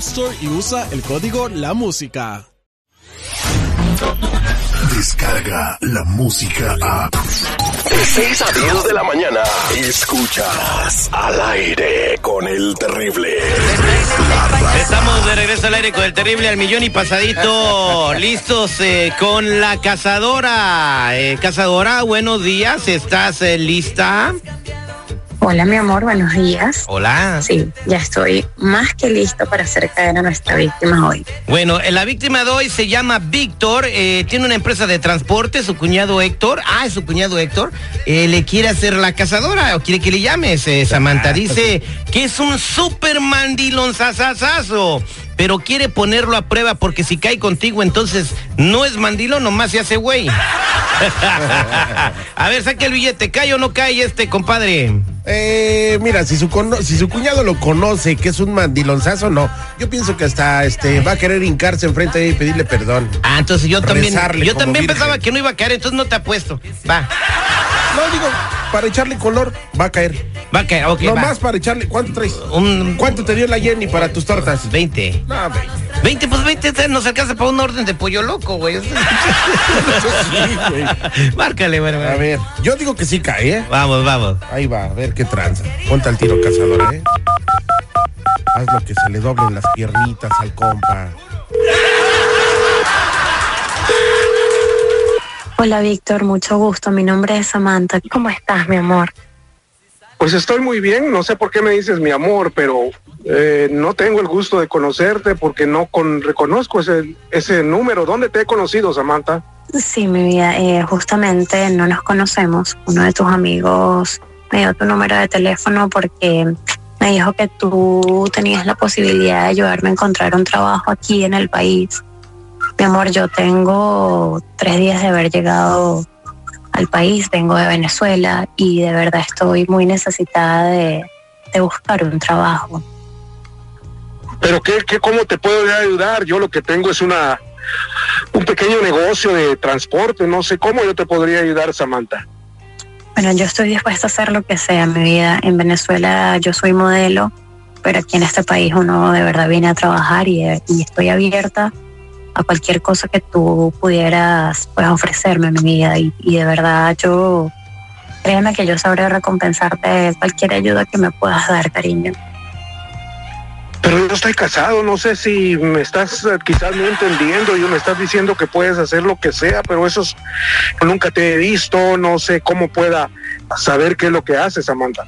Store y usa el código La Música. Descarga la música a. De 6 a 10 de la mañana. Escuchas al aire con el terrible. Estamos de regreso al aire con el terrible al millón y pasadito. Listos eh, con la cazadora. Eh, cazadora, buenos días. ¿Estás eh, lista? Hola, mi amor, buenos días. Hola. Sí, ya estoy más que listo para hacer caer a nuestra víctima hoy. Bueno, eh, la víctima de hoy se llama Víctor, eh, tiene una empresa de transporte, su cuñado Héctor, ah, es su cuñado Héctor, eh, le quiere hacer la cazadora o quiere que le llames. Eh, Samantha dice que es un super mandilón sasasazo, pero quiere ponerlo a prueba porque si cae contigo entonces no es mandilón, nomás se hace güey. a ver, saque el billete, ¿cae o no cae este compadre? Eh, mira, si su, cono- si su cuñado lo conoce, que es un mandilonzazo, no. Yo pienso que hasta este va a querer hincarse enfrente de él y pedirle perdón. Ah, entonces yo también, Rezarle yo también virgen. pensaba que no iba a caer, entonces no te apuesto. Va, No, digo, para echarle color, va a caer. va a caer, ok, no va. más para echarle. ¿Cuánto traes? Un ¿Cuánto te dio la Jenny para tus tortas? 20. No, ve. 20, pues 20 nos alcanza para una orden de pollo loco, güey. Eso sí, güey. Márcale, bueno, A ver, yo digo que sí cae, ¿eh? Vamos, vamos. Ahí va, a ver qué tranza. Ponte al tiro, cazador, ¿eh? Haz lo que se le doblen las piernitas al compa. Hola, Víctor, mucho gusto. Mi nombre es Samantha. ¿Cómo estás, mi amor? Pues estoy muy bien, no sé por qué me dices mi amor, pero eh, no tengo el gusto de conocerte porque no con, reconozco ese, ese número. ¿Dónde te he conocido, Samantha? Sí, mi vida, eh, justamente no nos conocemos. Uno de tus amigos me dio tu número de teléfono porque me dijo que tú tenías la posibilidad de ayudarme a encontrar un trabajo aquí en el país. Mi amor, yo tengo tres días de haber llegado al país, vengo de Venezuela y de verdad estoy muy necesitada de, de buscar un trabajo. Pero ¿qué, qué, ¿cómo te puedo ayudar? Yo lo que tengo es una un pequeño negocio de transporte, no sé cómo yo te podría ayudar, Samantha. Bueno, yo estoy dispuesta a hacer lo que sea en mi vida. En Venezuela yo soy modelo, pero aquí en este país uno de verdad viene a trabajar y, y estoy abierta a cualquier cosa que tú pudieras pues, ofrecerme en mi vida. Y, y de verdad yo, créeme que yo sabré recompensarte cualquier ayuda que me puedas dar, cariño. Pero yo estoy casado, no sé si me estás eh, quizás no entendiendo, y me estás diciendo que puedes hacer lo que sea, pero eso es, nunca te he visto, no sé cómo pueda saber qué es lo que haces, Samantha.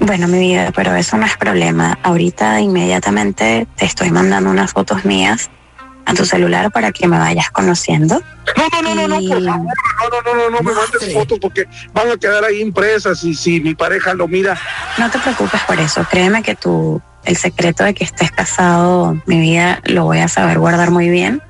Bueno, mi vida, pero eso no es problema. Ahorita inmediatamente te estoy mandando unas fotos mías a tu celular para que me vayas conociendo. No, no, no, no, no, por favor, no, no, no, no, no me mandes fotos porque van a quedar ahí impresas y si mi pareja lo mira. No te preocupes por eso, créeme que tú, el secreto de que estés casado, mi vida, lo voy a saber guardar muy bien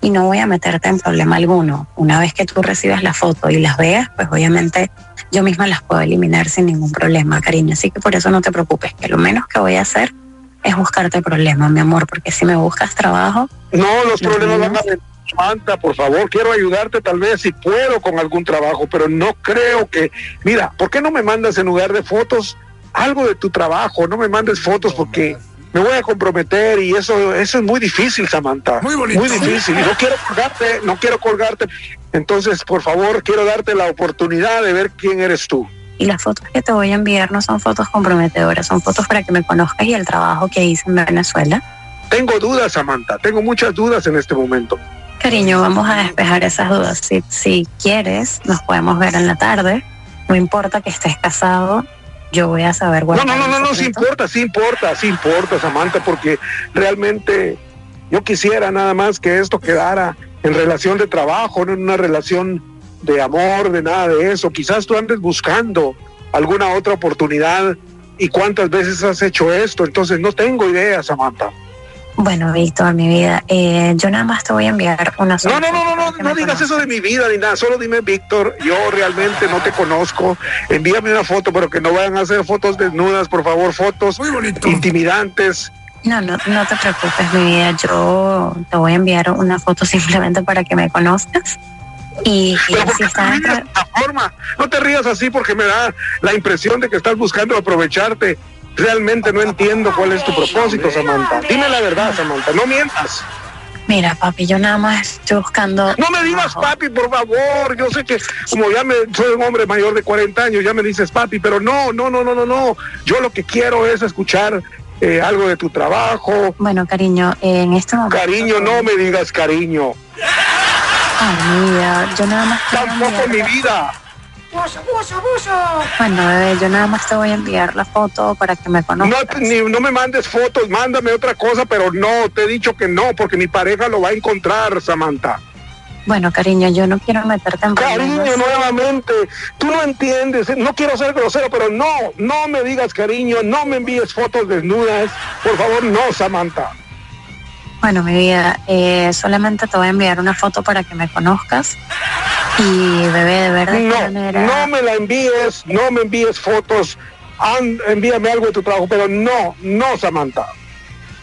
y no voy a meterte en problema alguno. Una vez que tú recibas la foto y las veas, pues obviamente yo misma las puedo eliminar sin ningún problema, cariño. Así que por eso no te preocupes, que lo menos que voy a hacer es buscarte problemas, mi amor, porque si me buscas trabajo... No, los problemas van a venir. Samantha, por favor, quiero ayudarte tal vez si puedo con algún trabajo, pero no creo que... Mira, ¿por qué no me mandas en lugar de fotos algo de tu trabajo? No me mandes fotos porque me voy a comprometer y eso, eso es muy difícil, Samantha. Muy bonito. Muy difícil. Y no quiero colgarte, no quiero colgarte. Entonces, por favor, quiero darte la oportunidad de ver quién eres tú. Y las fotos que te voy a enviar no son fotos comprometedoras, son fotos para que me conozcas y el trabajo que hice en Venezuela. Tengo dudas, Samantha, tengo muchas dudas en este momento. Cariño, vamos a despejar esas dudas. Si, si quieres, nos podemos ver en la tarde. No importa que estés casado, yo voy a saber No, no, no, no, no, sí importa, sí importa, sí importa, Samantha, porque realmente yo quisiera nada más que esto quedara en relación de trabajo, no en una relación de amor, de nada de eso. Quizás tú andes buscando alguna otra oportunidad y cuántas veces has hecho esto, entonces no tengo idea, Samantha. Bueno, Víctor, mi vida, eh, yo nada más te voy a enviar una sola No, no, no, no, no, digas eso de mi vida ni nada, solo dime, Víctor, yo realmente no te conozco, envíame una foto, pero que no vayan a hacer fotos desnudas, por favor, fotos intimidantes. No, no, no te preocupes, mi vida. Yo te voy a enviar una foto simplemente para que me conozcas. Y, y Pero ¿por si qué está te dentro, ríes de esta forma? No te rías así porque me da la impresión de que estás buscando aprovecharte. Realmente no entiendo cuál es tu propósito, Samantha. Dime la verdad, Samantha, no mientas. mira, papi, yo nada más estoy buscando. No me digas papi, por favor. Yo sé que como ya me soy un hombre mayor de 40 años, ya me dices papi, pero no, no, no, no, no, no. Yo lo que quiero es escuchar eh, algo de tu trabajo. Bueno, cariño, en este momento. Cariño, no me digas cariño. Ay, mi vida, yo nada más. te voy a Tampoco enviar- mi vida. Bueno, bebé, yo nada más te voy a enviar la foto para que me No, conozcas. ni, no me mandes fotos, mándame otra cosa, pero no, te he dicho que no, porque mi pareja lo va a encontrar, Samantha. Bueno, cariño, yo no quiero meterte en Cariño, problemas. nuevamente, tú no entiendes, no quiero ser grosero, pero no, no me digas cariño, no me envíes fotos desnudas, por favor, no, Samantha. Bueno, mi vida, eh, solamente te voy a enviar una foto para que me conozcas. Y, bebé, de verdad, No, qué manera. no me la envíes, no me envíes fotos, an- envíame algo de tu trabajo, pero no, no, Samantha.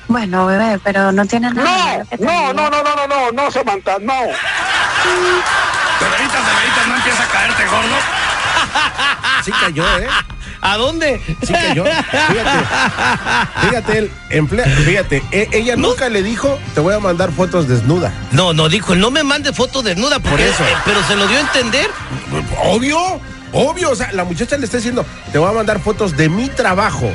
Bueno, bebé, pero no tiene nada No, no, no, no, no, no, no, no, Samantha, no. De veritas, no empieza a caerte, gordo. Sí cayó, ¿eh? ¿A dónde? Sí cayó. Fíjate. Fíjate, él emplea, fíjate, e- ella nunca le dijo, te voy a mandar fotos desnuda. No, no, dijo, no me mande foto desnuda, Por eso. eh, pero se lo dio a entender. Obvio, obvio. O sea, la muchacha le está diciendo, te voy a mandar fotos de mi trabajo.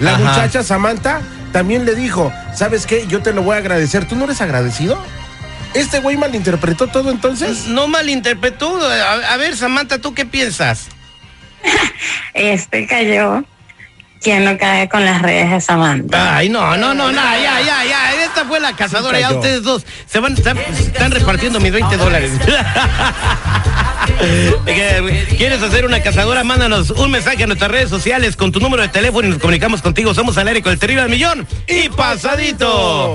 La Ajá. muchacha Samantha también le dijo, ¿sabes qué? Yo te lo voy a agradecer. ¿Tú no eres agradecido? ¿Este güey malinterpretó todo entonces? No malinterpretó. A, a ver, Samantha, ¿tú qué piensas? Este cayó. ¿Quién no cae con las redes de Samantha? Ay, no, no, no, no, ya, ya, ya. Esta fue la cazadora, ya ustedes dos se van, están, están repartiendo mis 20 dólares. ¿Quieres hacer una cazadora? Mándanos un mensaje a nuestras redes sociales con tu número de teléfono y nos comunicamos contigo. Somos al aire con el terrible al millón y pasadito.